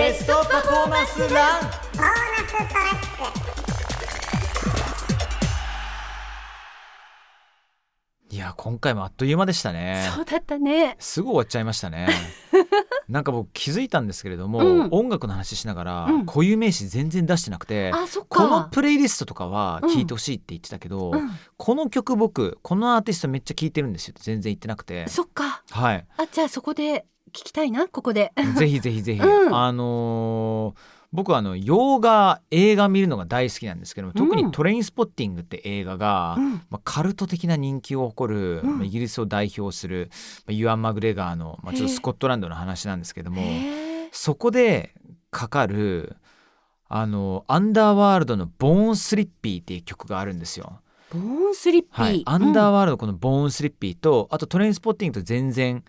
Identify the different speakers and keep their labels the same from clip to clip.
Speaker 1: ベストパフォーマンスラン。
Speaker 2: ボーナストラック
Speaker 1: いや今回もあっという間でしたね。
Speaker 3: そうだったね。
Speaker 1: すぐ終わっちゃいましたね。なんか僕気づいたんですけれども、
Speaker 3: うん。
Speaker 1: 音楽の話しながら、
Speaker 3: うん。
Speaker 1: 固有名詞全然出してなくてこの
Speaker 3: か
Speaker 1: プレイリストとかは聞いてほしいって言ってたけど、
Speaker 3: うん。
Speaker 1: この曲僕このアーティストめっちゃ聞いてるんですよって全然言ってなくて。
Speaker 3: そっか。
Speaker 1: はい。
Speaker 3: あじゃあそこで聞きたいなここで。
Speaker 1: ぜひぜひぜひ、
Speaker 3: うん。
Speaker 1: あのー僕はあの洋画映画見るのが大好きなんですけども特に「トレインスポッティング」って映画が、
Speaker 3: うん。
Speaker 1: まあ、カルト的な人気を誇る、イギリスを代表する、まあ、ユアン・マグレガーの、まあ、ちょっとスコットランドの話なんですけどもそこでかかるあのアンダーワールドの「ボーン・スリッピー」っていう曲があるんですよ。
Speaker 3: ボーンスリッピー、
Speaker 1: はい、アンダー
Speaker 3: ー
Speaker 1: ワールドこのボーンスリッピーとあとトレインスポッティングと全然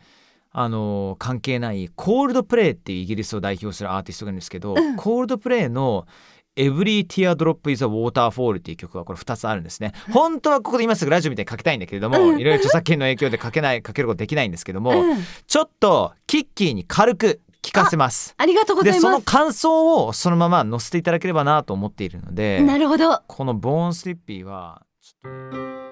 Speaker 1: あの関係ないコールドプレイっていうイギリスを代表するアーティストがいるんですけど、
Speaker 3: うん。
Speaker 1: コールドプレイの「Every Teardrop is a Waterfall」っていう曲がこれ2つあるんですね。本当はここで今すぐラジオみたいに書きたいんだけれども、
Speaker 3: うん。
Speaker 1: いろいろ著作権の影響で書けない書けることできないんですけども、
Speaker 3: うん、
Speaker 1: ちょっとキッキーに軽く聞かせます。
Speaker 3: ありがとうござ
Speaker 1: で
Speaker 3: います。
Speaker 1: その感想をそのまま載せていただければなと思っているので
Speaker 3: なるほど。
Speaker 1: このボーンスリッピーはちょっと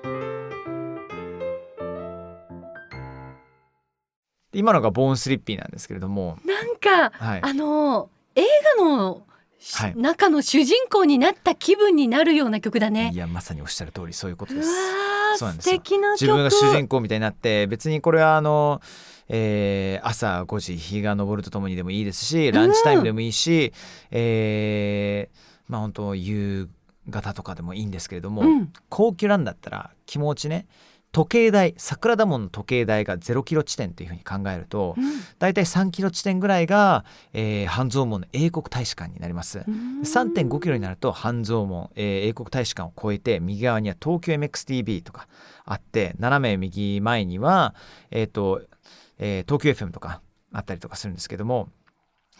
Speaker 1: 今のがボーンスリッピーなんですけれども、
Speaker 3: なんか、
Speaker 1: はい、
Speaker 3: あの映画の、し
Speaker 1: はい。
Speaker 3: 中の主人公になった気分になるような曲だね。
Speaker 1: いやまさにおっしゃる通りそういうことです。そうな
Speaker 3: ー素
Speaker 1: んですよ。
Speaker 3: 敵な曲。
Speaker 1: 自分が主人公みたいになって別にこれはあの、えー朝5時日が昇るとともにでもいいですしランチタイムでもいいし、えーまあ本当夕方とかでもいいんですけれども、
Speaker 3: うん。
Speaker 1: 高級ランだったら気持ちね時計台桜田門の時計台が0キロ地点というふうに考えるとだいたい3キロ地点ぐらいが、えー半蔵門の英国大使館になります。
Speaker 3: うん
Speaker 1: 3.5キロになると半蔵門、えー英国大使館を越えて右側には東京 MXTV とかあって斜め右前には、えーとえー東京 FM とかあったりとかするんですけども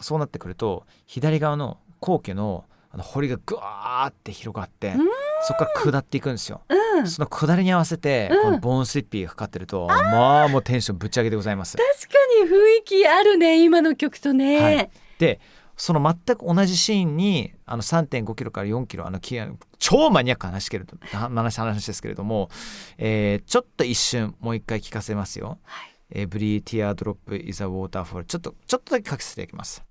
Speaker 1: そうなってくると左側の皇居のあの堀がぐわーって広がって
Speaker 3: うん
Speaker 1: そこから下っていくんですよ。
Speaker 3: うん
Speaker 1: その下りに合わせて、
Speaker 3: うん
Speaker 1: このボーンスリッピーがかかってるとまあもうテンションぶち上げでございます。
Speaker 3: 確かに雰囲気あるね今の曲とね、
Speaker 1: はいでその全く同じシーンにあの3.5キロから4キロあのき超マニアックな話けれど話話ですけれども、えーちょっと一瞬もう一回聞かせますよ。
Speaker 3: はい、
Speaker 1: Every teardrop is a waterfall ちょっとちょっとだけかけさせていただきます。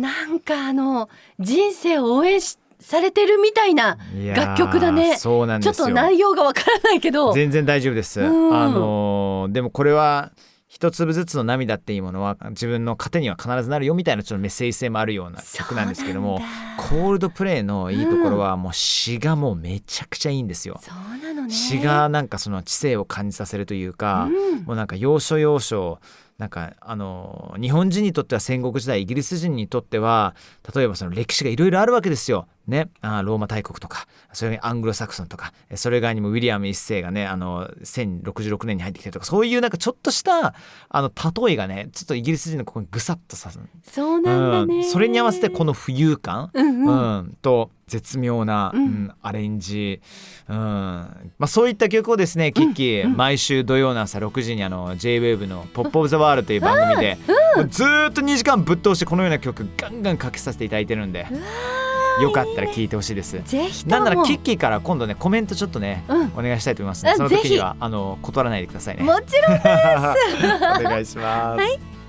Speaker 3: なんかあの人生を応援しされてるみたいな楽曲だね。
Speaker 1: そうなん
Speaker 3: ちょっと内容がわからないけど。
Speaker 1: 全然大丈夫です。
Speaker 3: うん。
Speaker 1: あのーでもこれは一粒ずつの涙っていうものは自分の糧には必ずなるよみたいなちょっとメッセージ性もあるような曲なんですけどもコールドプレイのいいところはもう詩がもうめちゃくちゃいいんですよ。
Speaker 3: そうなのね。
Speaker 1: 詩がなんかその知性を感じさせるというか、
Speaker 3: うん。
Speaker 1: もうなんか要所要所なんかあの日本人にとっては戦国時代イギリス人にとっては例えばその歴史がいろいろあるわけですよ。ね、あローマ大国とかそれにアングロサクソンとかそれ以外にもウィリアム一世がねあの1066年に入ってきてとかそういうなんかちょっとしたあの例えがねちょっとイギリス人のここにぐさっとさす、
Speaker 3: そうなんだね、
Speaker 1: うん、それに合わせてこの浮遊感、
Speaker 3: うんうん。
Speaker 1: うん、と絶妙な、
Speaker 3: う
Speaker 1: うんんアレンジ、うん。まあ、そういった曲をですねキッキー、毎週土曜の朝6時にあの JWAVE の「ポップ・オブ・ザ・ワール」という番組で、うんずーっと2時間ぶっ通してこのような曲ガンガンかけさせていただいてるんでよかったら聴いてほしいです。
Speaker 3: ぜひとも
Speaker 1: なんならキッキーから今度ねコメントちょっとね、
Speaker 3: うん
Speaker 1: お願いしたいと思いますのでその時にはあの断らないでくださいね。
Speaker 3: もちろん
Speaker 1: お願いします。
Speaker 3: はい